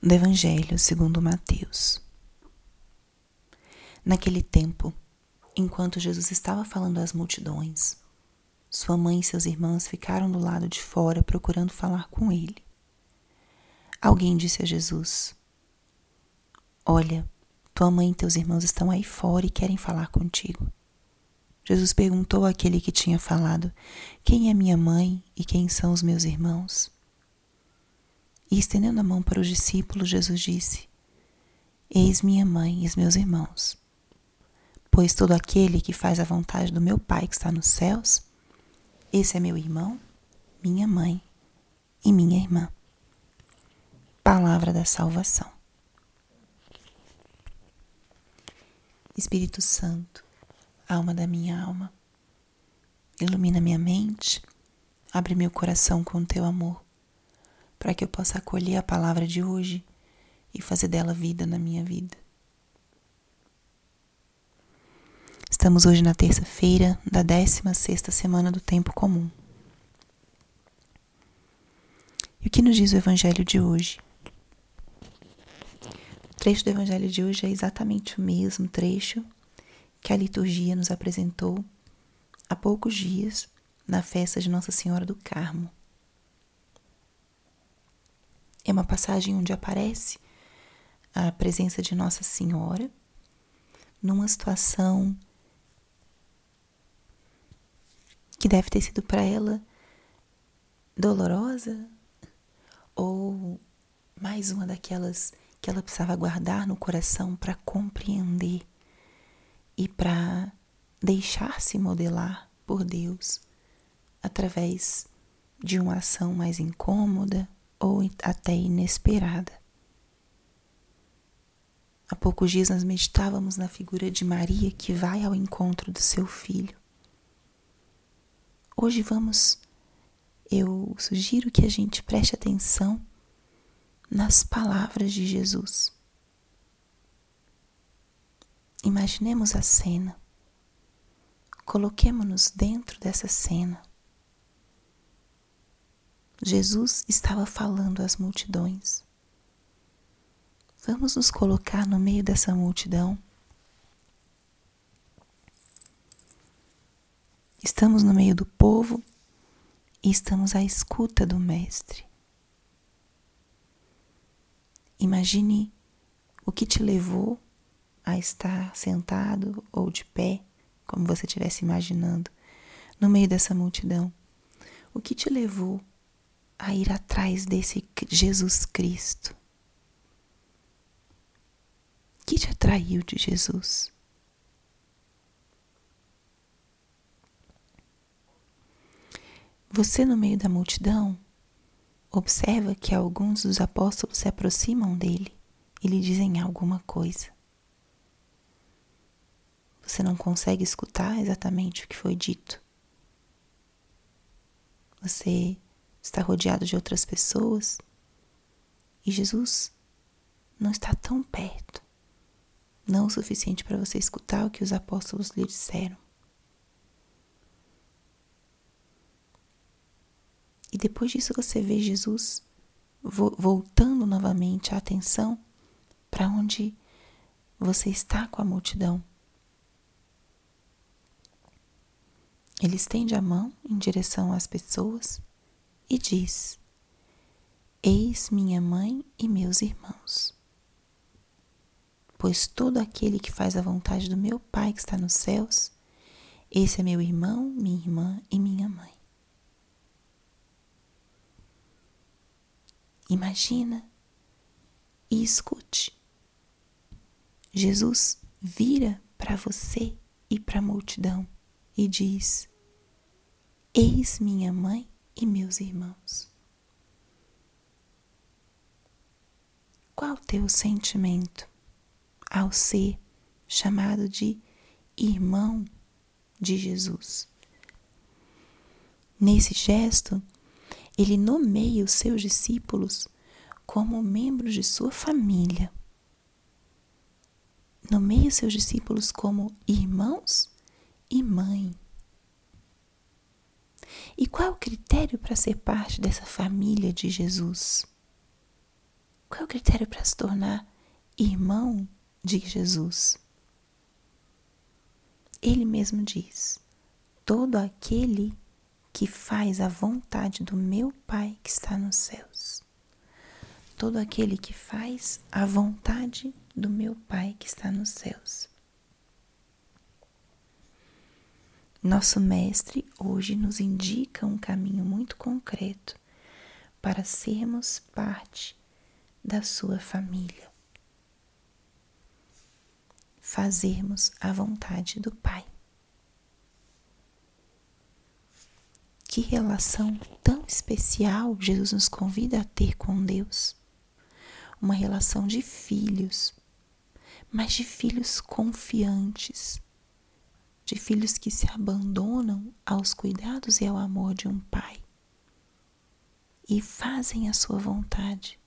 do Evangelho segundo Mateus. Naquele tempo, enquanto Jesus estava falando às multidões, sua mãe e seus irmãos ficaram do lado de fora procurando falar com ele. Alguém disse a Jesus: Olha, tua mãe e teus irmãos estão aí fora e querem falar contigo. Jesus perguntou àquele que tinha falado: Quem é minha mãe e quem são os meus irmãos? E estendendo a mão para os discípulos, Jesus disse: Eis minha mãe e os meus irmãos. Pois todo aquele que faz a vontade do meu Pai que está nos céus, esse é meu irmão, minha mãe e minha irmã. Palavra da salvação. Espírito Santo, alma da minha alma, ilumina minha mente, abre meu coração com teu amor para que eu possa acolher a palavra de hoje e fazer dela vida na minha vida. Estamos hoje na terça-feira da 16 semana do tempo comum. E o que nos diz o evangelho de hoje? O trecho do evangelho de hoje é exatamente o mesmo trecho que a liturgia nos apresentou há poucos dias na festa de Nossa Senhora do Carmo. É uma passagem onde aparece a presença de Nossa Senhora numa situação que deve ter sido para ela dolorosa ou mais uma daquelas que ela precisava guardar no coração para compreender e para deixar-se modelar por Deus através de uma ação mais incômoda ou até inesperada. Há poucos dias nós meditávamos na figura de Maria que vai ao encontro do seu filho. Hoje vamos, eu sugiro que a gente preste atenção nas palavras de Jesus. Imaginemos a cena, coloquemos-nos dentro dessa cena. Jesus estava falando às multidões. Vamos nos colocar no meio dessa multidão. Estamos no meio do povo e estamos à escuta do Mestre. Imagine o que te levou a estar sentado ou de pé, como você estivesse imaginando, no meio dessa multidão. O que te levou a ir atrás desse Jesus Cristo? que te atraiu de Jesus? Você, no meio da multidão, observa que alguns dos apóstolos se aproximam dele e lhe dizem alguma coisa. Você não consegue escutar exatamente o que foi dito. Você está rodeado de outras pessoas e Jesus não está tão perto, não o suficiente para você escutar o que os apóstolos lhe disseram. E depois disso você vê Jesus voltando novamente a atenção para onde você está com a multidão. Ele estende a mão em direção às pessoas e diz: Eis minha mãe e meus irmãos. Pois todo aquele que faz a vontade do meu Pai que está nos céus, esse é meu irmão, minha irmã e minha mãe. Imagina e escute. Jesus vira para você e para a multidão e diz: Eis minha mãe e meus irmãos. Qual teu sentimento ao ser chamado de irmão de Jesus? Nesse gesto, ele nomeia os seus discípulos como membros de sua família. Nomeia os seus discípulos como irmãos e mãe. E qual é o critério para ser parte dessa família de Jesus? Qual é o critério para se tornar irmão de Jesus? Ele mesmo diz: todo aquele que faz a vontade do meu Pai que está nos céus. Todo aquele que faz a vontade do meu Pai que está nos céus. Nosso Mestre hoje nos indica um caminho muito concreto para sermos parte da sua família. Fazermos a vontade do Pai. Que relação tão especial Jesus nos convida a ter com Deus. Uma relação de filhos, mas de filhos confiantes, de filhos que se abandonam aos cuidados e ao amor de um pai e fazem a sua vontade.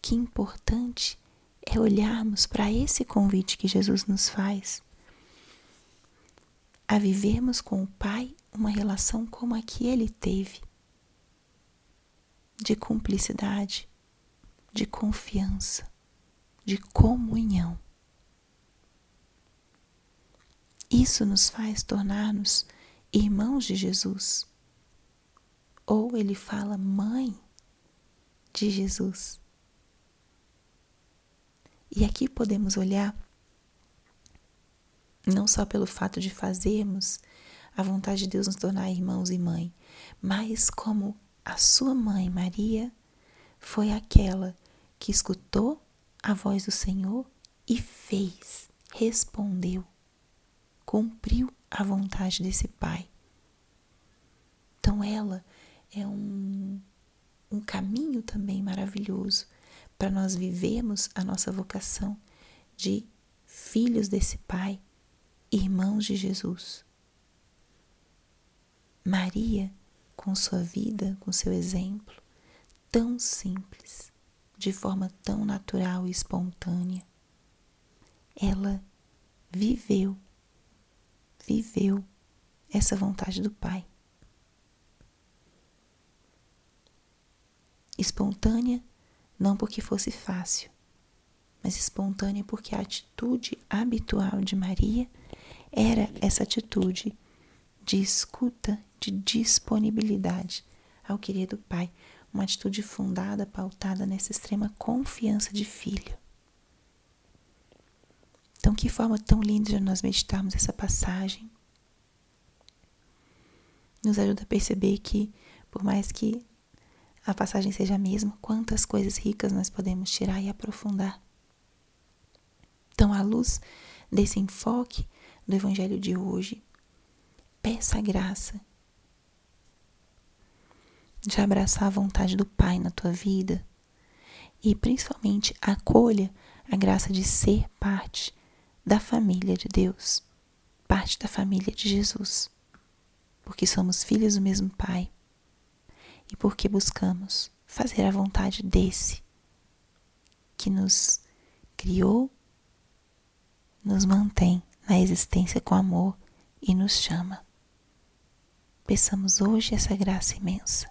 Que importante é olharmos para esse convite que Jesus nos faz a vivermos com o Pai uma relação como a que ele teve, de cumplicidade, de confiança, de comunhão. Isso nos faz tornar-nos irmãos de Jesus. Ou ele fala mãe de Jesus. E aqui podemos olhar não só pelo fato de fazermos a vontade de Deus nos tornar irmãos e mãe, mas como a sua mãe, Maria, foi aquela que escutou a voz do Senhor e fez, respondeu, cumpriu a vontade desse Pai. Então, ela é um, um caminho também maravilhoso para nós vivermos a nossa vocação de filhos desse Pai irmãos de Jesus. Maria, com sua vida, com seu exemplo, tão simples, de forma tão natural e espontânea, ela viveu, viveu essa vontade do Pai. Espontânea, não porque fosse fácil, mas espontânea porque a atitude habitual de Maria era essa atitude de escuta, de disponibilidade ao querido Pai, uma atitude fundada, pautada nessa extrema confiança de filho. Então, que forma tão linda de nós meditarmos essa passagem. Nos ajuda a perceber que, por mais que a passagem seja a mesma, quantas coisas ricas nós podemos tirar e aprofundar. Então, à luz desse enfoque do Evangelho de hoje, peça a graça de abraçar a vontade do Pai na tua vida e principalmente acolha a graça de ser parte da família de Deus, parte da família de Jesus, porque somos filhos do mesmo Pai e porque buscamos fazer a vontade desse que nos criou nos mantém na existência com amor e nos chama. Peçamos hoje essa graça imensa.